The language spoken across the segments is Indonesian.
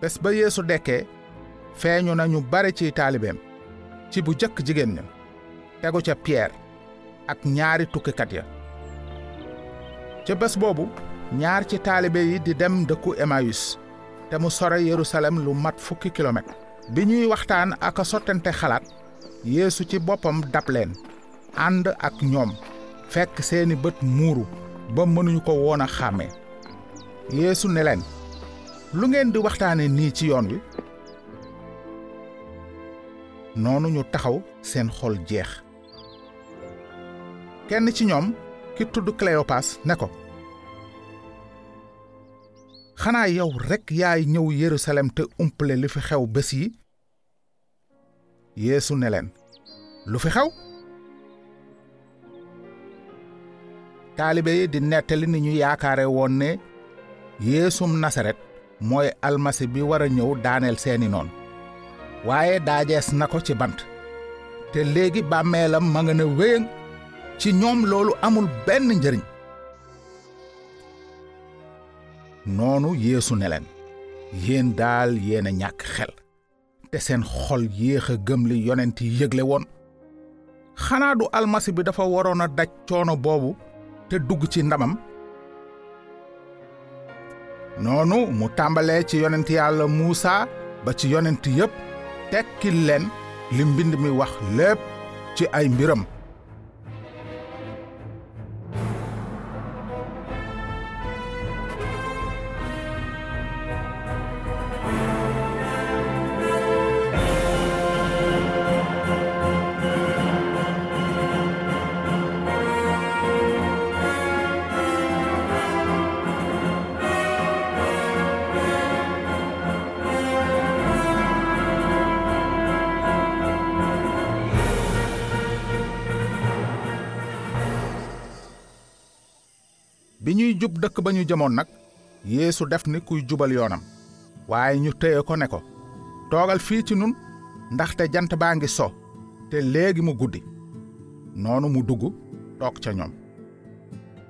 bés ba yeesu dekkee feeñu na ñu bare ci taalibeem ci bu jëkk jigéen tegu ca pierre ak ñaari tukkikat ya. Ca bés boobu ñaar ci taalibe yi di dem dëkku emmaüs te mu sore yerusalem lu mat fukki kilomètre. Bi ñuy waxtaan ak sottante xalaat yeesu ci boppam dab leen ànd ak ñoom fekk seeni bët muuru ba mënuñu ko woon a xàmmee. Yeesu ne leen lu ngeen di waxtaane nii ci yoon wi noonu ñu taxaw seen xol jeex kenn ci ñoom ki tudd cléopas ne ko xanaa yow rekk yaay ñëw yerusalem te umple li fi xew bés yi yeesu ne leen lu fi xew taalibe yi di nettali ni ñu yaakaare woon ne yeesum nasaret mooy almasi bi war a ñëw daaneel seeni noon. waaye daajees na ko ci bant. te léegi bàmmeelam ma nga ne wéyëng ci ñoom loolu amul benn njëriñ. noonu yeesu ne leen yéen daal yéen a ñàkk xel. te seen xol yéex a gëm li yonent yi yëgle woon. xanaa du almasi bi dafa waroon a daj coono boobu te dugg ci ndamam? Noonu mu tàmbalee ci yonent yàlla muusa ba ci yonent yépp tekkil leen li mbind mi wax lépp ci ay mbiram bi ñuy jub dëkk ba ñu jëmoon nag yeesu def ni kuy jubal yoonam. Waaye ñu téye ko ne ko toogal fii ci nun ndaxte jant baa ngi so te léegi mu guddi. Noonu mu dugg toog ca ñoom.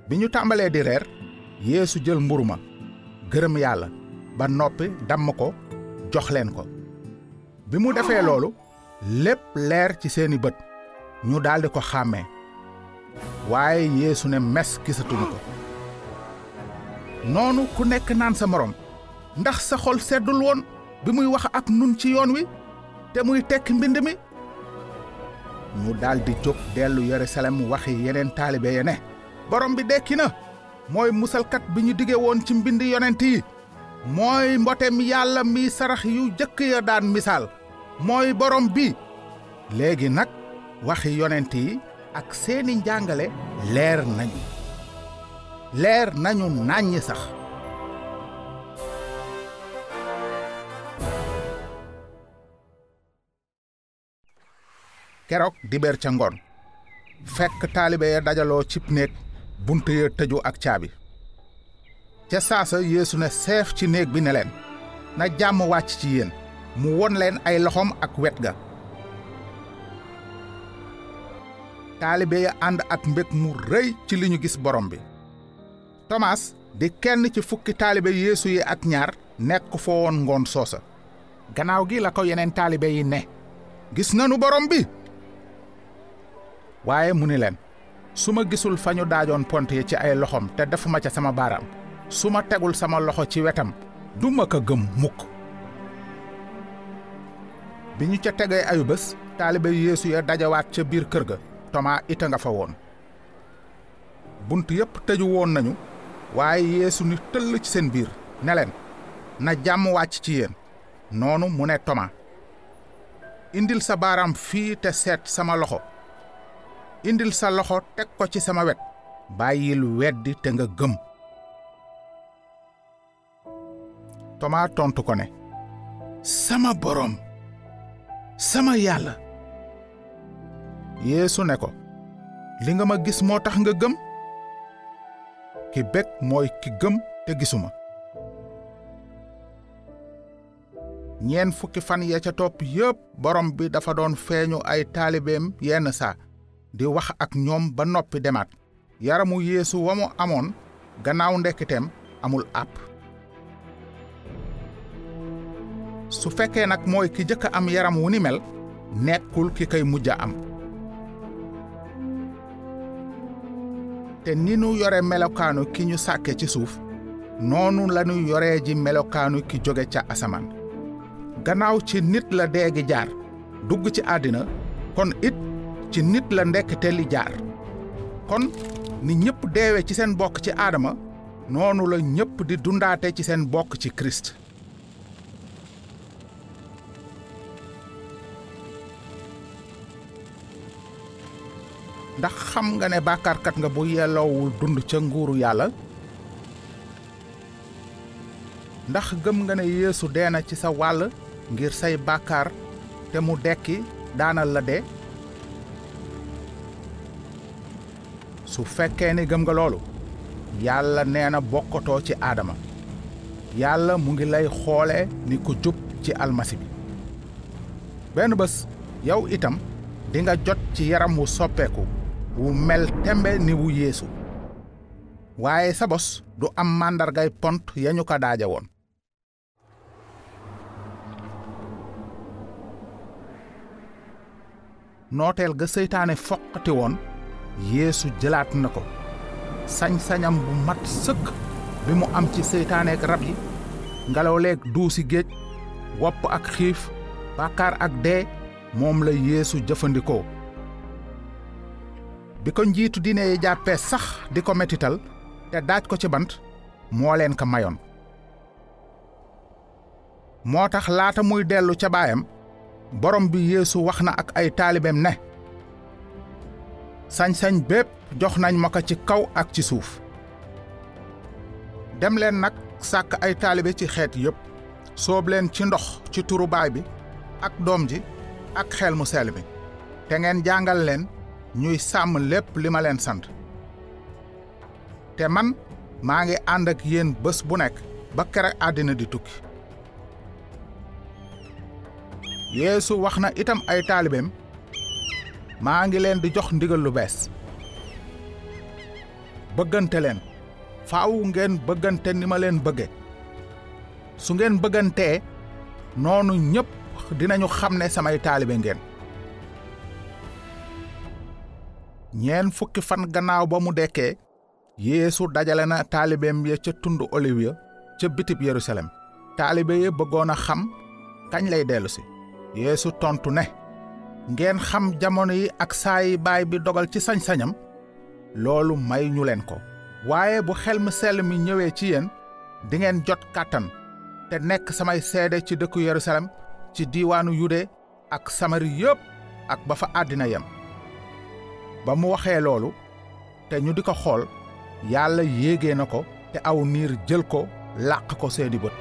Bi ñu tàmbalee di reer yeesu jël mburu ma gërëm yàlla ba noppi damm ko jox leen ko. Bi mu defee loolu lépp leer ci seeni bët ñu daldi ko xàmmee. Waaye yeesu ne mes gisatuñu ko noonu ku nekk naan sa morom. ndax sa xol seddul woon bi muy wax ak nun ci yoon wi te muy tekki mbind mi? ñu daldi jóg dellu yerusalem waxi yeneen taalibe ya ne borom bi dekki na. mooy musalkat bi ñu dige woon ci mbind yonent yi. mooy mbotem yàlla mi sarax yu jëkk ya daan misaal. mooy borom bi. Léegi nag waxi yonent yi ak seeni njàngale leer nañu leer nañu nàññ sax. Keroog dibeer ca ngoon fekk taalibe ya dajaloo cib néeg bunt ya tëju ak caabi. Ca saasa yeesu ne seef ci néeg bi ne leen na jàmm wàcc ci yéen mu won leen ay loxoom ak wet ga. Taalibe ya ànd ak mbég mu rëy ci li ñu gis borom bi tomaas di kenn ci fukki taalibe yeesu yi ak ñaar nekk fa woon ngoon soosa. Gannaaw gi la ko yeneen taalibe yi ne gis nanu borom bi. Waaye mu ni leen gisul fa ñu daajoon pont yi ci ay loxom te defuma ca sama baaraam su ma tegul sama loxo ci wetam du ma ko gëm mukk. Bi ñu ca tegee ayu bés taalibe yeesu ya dajawaat ca biir kër ga tomaa ita nga fa woon. Bunt yépp tëju woon nañu waaye yeesu ni tëll ci seen biir ne leen na jàmm wàcc ci yéen. Noonu mu ne toma indil sa baaraam fii te seet sama loxo. Indil sa loxo teg ko ci sama wet. Bàyyil weddi te nga gëm. Toma tontu ko ne sama boroom sama yàlla. Yeesu ne ko li nga ma gis moo tax nga gëm ki mooy ki te gisuma. Ñeen fukki fan ya ca topp yépp borom bi dafa doon feeñu ay taalibeem yenn saa di wax ak ñoom ba noppi demaat. Yaramu yeesu wa mu amoon gannaaw ndekkiteem amul àpp. Su fekkee nag mooy ki jëkk am yaram wu ni mel nekkul ki kay mujj am. Te ni nu yore melokaanu ki ñu sàkke ci suuf noonu lanu yoree ji melokaanu ki jóge ca asamaan. Gannaaw ci nit la dee gi jaar dugg ci àddina kon it ci nit la ndekkite li jaar. Kon ni ñëpp deewe ci seen bokk ci aadama noonu la ñëpp di dundaate ci seen bokk ci Christ ndax xam nga ne bàkkaarkat nga bu yelloowul dund ca nguuru yàlla? Ndax gëm nga ne yeesu dee na ci sa wàll ngir say bàkkaar te mu dekki daanal la dee? Su fekkee ni gëm nga loolu yàlla nee na bokkatoo ci aadama yàlla mu ngi lay ni ku jub ci almasi bi. Benn bés yow itam di nga jot ci yaram wu soppeeku wu mel tembe ni wu yeesu. Waaye sa bos du am màndargay pont ya ñu ko daaje woon. Nooteel ga seytaane foqati woon yeesu jëlaat na ko. Sañ-sañam bu mat sëkk bi mu am ci seytaaneek rab yi ngelaw duusi géej wopp ak xiif bàkkaar ak dee moom la yeesu jëfandikoo. Bi ko njiitu diine yi jàppee sax di ko metital te daaj ko ci bant moo leen ko mayoon. Moo tax laata muy dellu ca baayam borom bi yeesu wax na ak ay taalibeem ne sañ-sañ bépp jox nañ ma ko ci kaw ak ci suuf. Dem leen nag sàkk ay taalibe ci xeet yépp soob leen ci ndox ci turu baay bi ak doom ji ak xel mu mi te ngeen jàngal leen ñuy sàmm lépp li ma leen sant. Te man maa ngi ànd ak yéen bés bu nekk ba kere àddina di tukki. Yeesu wax na itam ay taalibeem maa ngi leen di jox ndigal lu bees. Bëggante leen. Faaw ngeen bëggante ni ma leen bëgge. Su ngeen bëggantee noonu ñépp dinañu xam ne samay taalibe ngeen ñeen fukki fan gannaaw ba mu dekkee yeesu dajale na taalibeem ya ca tund oliw ya ca bitib yerusalem. Taalibe ya bëggoon a xam kañ lay dellu si. Yeesu tontu ne ngeen xam jamono yi ak saa yi baay bi dogal ci sañ-sañam? Loolu may ñu leen ko. Waaye bu xel sell mi ñëwee ci yéen dingeen jot kàttan te nekk samay seede ci dëkku yerusalem ci diiwaanu yude ak samari yépp ak ba fa àddina yem ba mu waxee loolu te ñu di ko xool yàlla yéegee na ko te aw niir jël ko làq ko seeni bët.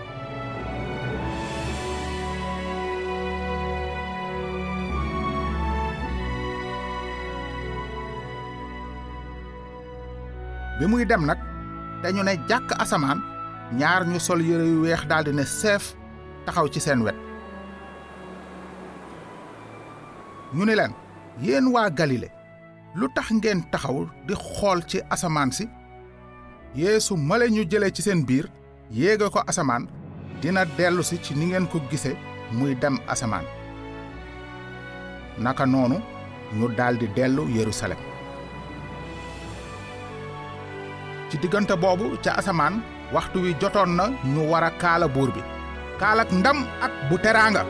Bi muy dem nag te ñu ne jàkk asamaan ñaar ñu sol yére yu weex ne seef taxaw ci seen wet. Ñu ni leen yéen waa galile lu tax ngeen taxaw di xool ci asamaan si? Yeesu male ñu jële ci seen biir yéege ko asamaan dina dellu si ci ni ngeen ko gise muy dem asamaan. Naka noonu ñu daldi dellu yerusalem. Ci diggante boobu ca asamaan waxtu wi jotoon na ñu war a kaala buur bi. Kaalak ndam ak bu teraanga